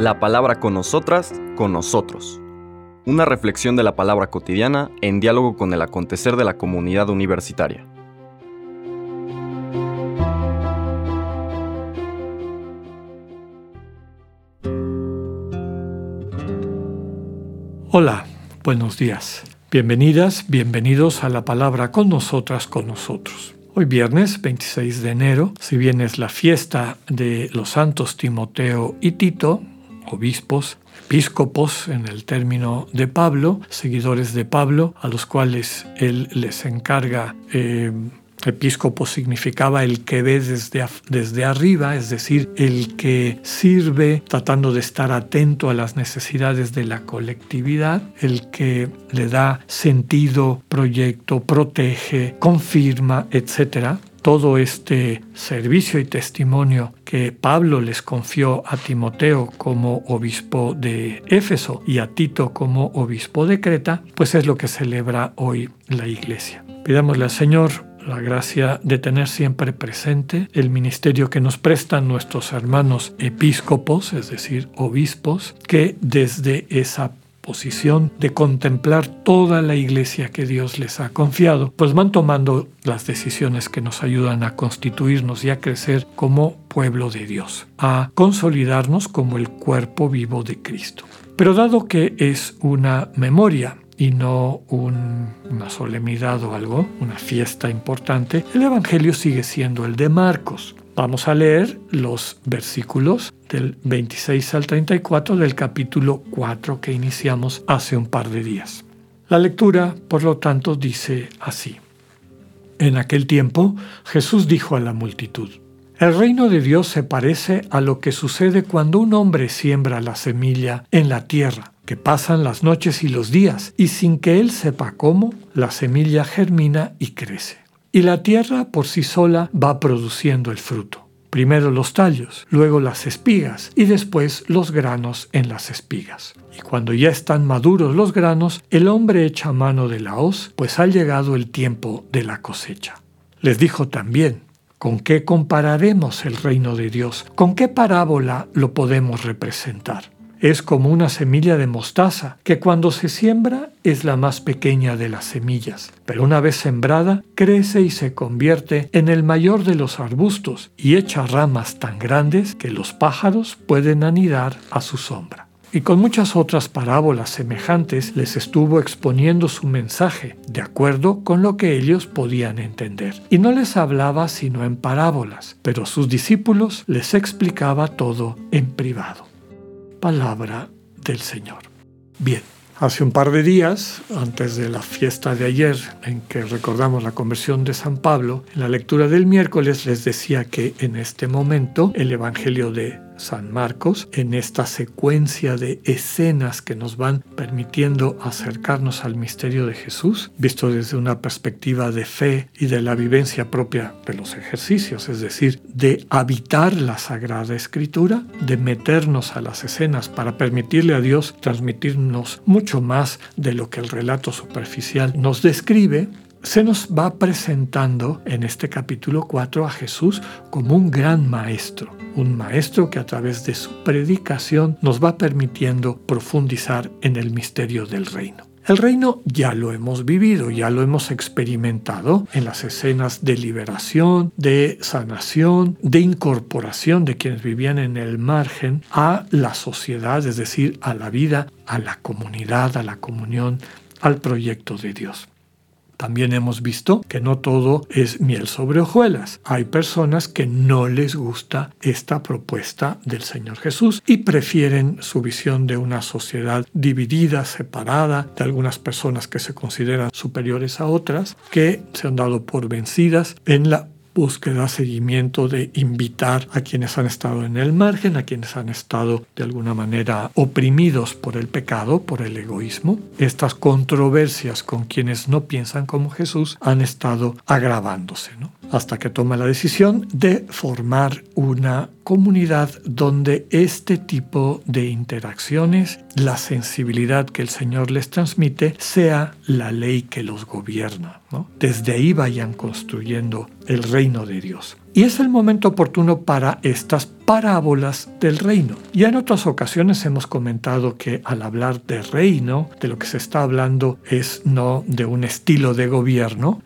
La palabra con nosotras, con nosotros. Una reflexión de la palabra cotidiana en diálogo con el acontecer de la comunidad universitaria. Hola, buenos días. Bienvenidas, bienvenidos a la palabra con nosotras, con nosotros. Hoy viernes 26 de enero, si bien es la fiesta de los santos Timoteo y Tito, obispos, episcopos en el término de Pablo, seguidores de Pablo, a los cuales él les encarga eh, Episcopo significaba el que ve desde, desde arriba, es decir, el que sirve tratando de estar atento a las necesidades de la colectividad, el que le da sentido, proyecto, protege, confirma, etc todo este servicio y testimonio que Pablo les confió a Timoteo como obispo de Éfeso y a Tito como obispo de Creta, pues es lo que celebra hoy la iglesia. Pidámosle al Señor la gracia de tener siempre presente el ministerio que nos prestan nuestros hermanos episcopos, es decir, obispos, que desde esa posición de contemplar toda la iglesia que Dios les ha confiado, pues van tomando las decisiones que nos ayudan a constituirnos y a crecer como pueblo de Dios, a consolidarnos como el cuerpo vivo de Cristo. Pero dado que es una memoria y no una solemnidad o algo, una fiesta importante, el Evangelio sigue siendo el de Marcos. Vamos a leer los versículos del 26 al 34 del capítulo 4 que iniciamos hace un par de días. La lectura, por lo tanto, dice así. En aquel tiempo Jesús dijo a la multitud, el reino de Dios se parece a lo que sucede cuando un hombre siembra la semilla en la tierra, que pasan las noches y los días, y sin que él sepa cómo, la semilla germina y crece. Y la tierra por sí sola va produciendo el fruto. Primero los tallos, luego las espigas y después los granos en las espigas. Y cuando ya están maduros los granos, el hombre echa mano de la hoz, pues ha llegado el tiempo de la cosecha. Les dijo también, ¿Con qué compararemos el reino de Dios? ¿Con qué parábola lo podemos representar? Es como una semilla de mostaza, que cuando se siembra es la más pequeña de las semillas, pero una vez sembrada crece y se convierte en el mayor de los arbustos y echa ramas tan grandes que los pájaros pueden anidar a su sombra y con muchas otras parábolas semejantes les estuvo exponiendo su mensaje, de acuerdo con lo que ellos podían entender. Y no les hablaba sino en parábolas, pero sus discípulos les explicaba todo en privado. Palabra del Señor. Bien. Hace un par de días, antes de la fiesta de ayer, en que recordamos la conversión de San Pablo, en la lectura del miércoles les decía que en este momento el Evangelio de San Marcos, en esta secuencia de escenas que nos van permitiendo acercarnos al misterio de Jesús, visto desde una perspectiva de fe y de la vivencia propia de los ejercicios, es decir, de habitar la Sagrada Escritura, de meternos a las escenas para permitirle a Dios transmitirnos mucho más de lo que el relato superficial nos describe, se nos va presentando en este capítulo 4 a Jesús como un gran maestro, un maestro que a través de su predicación nos va permitiendo profundizar en el misterio del reino. El reino ya lo hemos vivido, ya lo hemos experimentado en las escenas de liberación, de sanación, de incorporación de quienes vivían en el margen a la sociedad, es decir, a la vida, a la comunidad, a la comunión, al proyecto de Dios. También hemos visto que no todo es miel sobre hojuelas. Hay personas que no les gusta esta propuesta del Señor Jesús y prefieren su visión de una sociedad dividida, separada, de algunas personas que se consideran superiores a otras, que se han dado por vencidas en la búsqueda, seguimiento de invitar a quienes han estado en el margen, a quienes han estado de alguna manera oprimidos por el pecado, por el egoísmo. Estas controversias con quienes no piensan como Jesús han estado agravándose. Hasta que toma la decisión de formar una comunidad donde este tipo de interacciones, la sensibilidad que el Señor les transmite, sea la ley que los gobierna. Desde ahí vayan construyendo el reino de Dios. Y es el momento oportuno para estas parábolas del reino. Ya en otras ocasiones hemos comentado que al hablar de reino, de lo que se está hablando es no de un estilo de gobierno,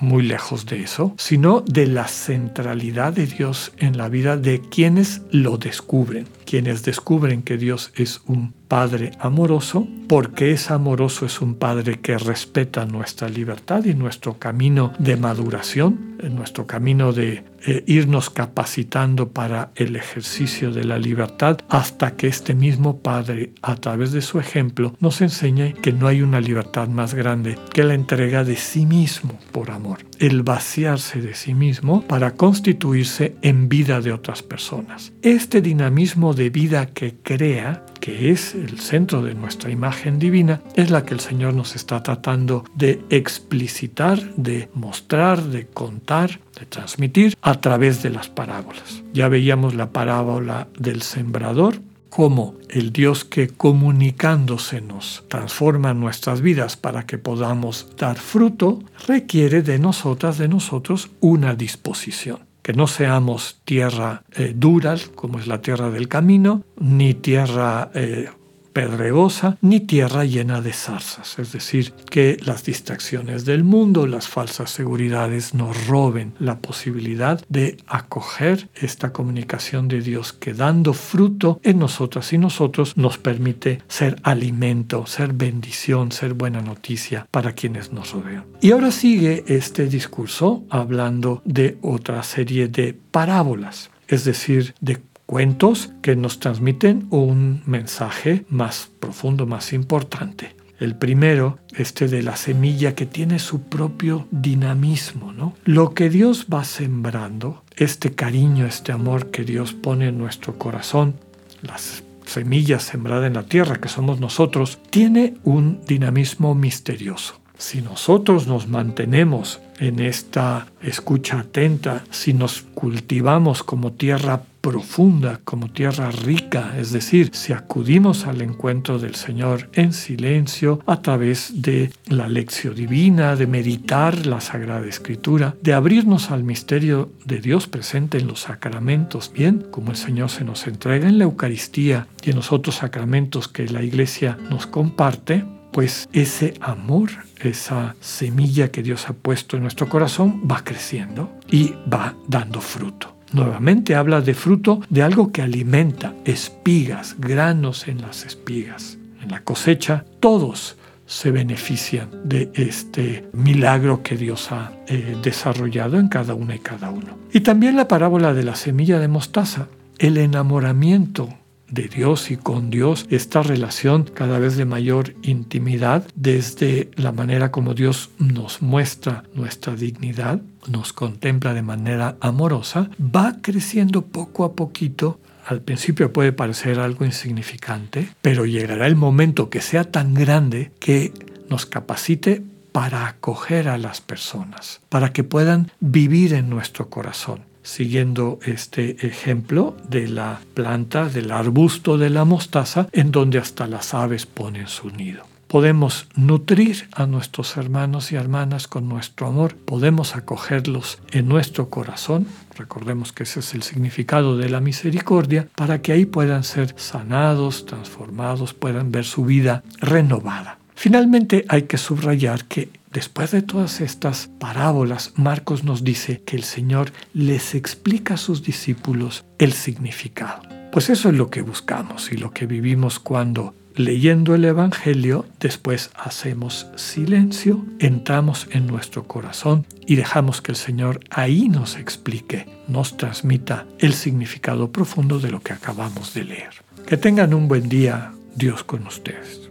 muy lejos de eso, sino de la centralidad de Dios en la vida de quienes lo descubren, quienes descubren que Dios es un Padre amoroso, porque es amoroso es un Padre que respeta nuestra libertad y nuestro camino de maduración, nuestro camino de eh, irnos capacitando para el ejercicio de la libertad hasta que este mismo Padre, a través de su ejemplo, nos enseñe que no hay una libertad más grande que la entrega de sí mismo por amor, el vaciarse de sí mismo para constituirse en vida de otras personas. Este dinamismo de vida que crea que es el centro de nuestra imagen divina, es la que el Señor nos está tratando de explicitar, de mostrar, de contar, de transmitir a través de las parábolas. Ya veíamos la parábola del sembrador, como el Dios que comunicándose nos transforma nuestras vidas para que podamos dar fruto, requiere de nosotras, de nosotros, una disposición. Que no seamos tierra eh, dura, como es la tierra del camino, ni tierra eh, pedregosa, ni tierra llena de zarzas. Es decir, que las distracciones del mundo, las falsas seguridades nos roben la posibilidad de acoger esta comunicación de Dios que dando fruto en nosotras y nosotros nos permite ser alimento, ser bendición, ser buena noticia para quienes nos rodean. Y ahora sigue este discurso hablando de otra serie de parábolas, es decir, de cuentos que nos transmiten un mensaje más profundo, más importante. El primero, este de la semilla que tiene su propio dinamismo, ¿no? Lo que Dios va sembrando, este cariño, este amor que Dios pone en nuestro corazón, las semillas sembradas en la tierra que somos nosotros, tiene un dinamismo misterioso. Si nosotros nos mantenemos en esta escucha atenta, si nos cultivamos como tierra profunda, como tierra rica, es decir, si acudimos al encuentro del Señor en silencio a través de la lección divina, de meditar la Sagrada Escritura, de abrirnos al misterio de Dios presente en los sacramentos, bien como el Señor se nos entrega en la Eucaristía y en los otros sacramentos que la Iglesia nos comparte, pues ese amor, esa semilla que Dios ha puesto en nuestro corazón va creciendo y va dando fruto. Nuevamente habla de fruto de algo que alimenta, espigas, granos en las espigas. En la cosecha todos se benefician de este milagro que Dios ha eh, desarrollado en cada una y cada uno. Y también la parábola de la semilla de mostaza, el enamoramiento de Dios y con Dios, esta relación cada vez de mayor intimidad desde la manera como Dios nos muestra nuestra dignidad, nos contempla de manera amorosa, va creciendo poco a poquito. Al principio puede parecer algo insignificante, pero llegará el momento que sea tan grande que nos capacite para acoger a las personas, para que puedan vivir en nuestro corazón siguiendo este ejemplo de la planta, del arbusto de la mostaza, en donde hasta las aves ponen su nido. Podemos nutrir a nuestros hermanos y hermanas con nuestro amor, podemos acogerlos en nuestro corazón, recordemos que ese es el significado de la misericordia, para que ahí puedan ser sanados, transformados, puedan ver su vida renovada. Finalmente hay que subrayar que Después de todas estas parábolas, Marcos nos dice que el Señor les explica a sus discípulos el significado. Pues eso es lo que buscamos y lo que vivimos cuando leyendo el Evangelio, después hacemos silencio, entramos en nuestro corazón y dejamos que el Señor ahí nos explique, nos transmita el significado profundo de lo que acabamos de leer. Que tengan un buen día, Dios con ustedes.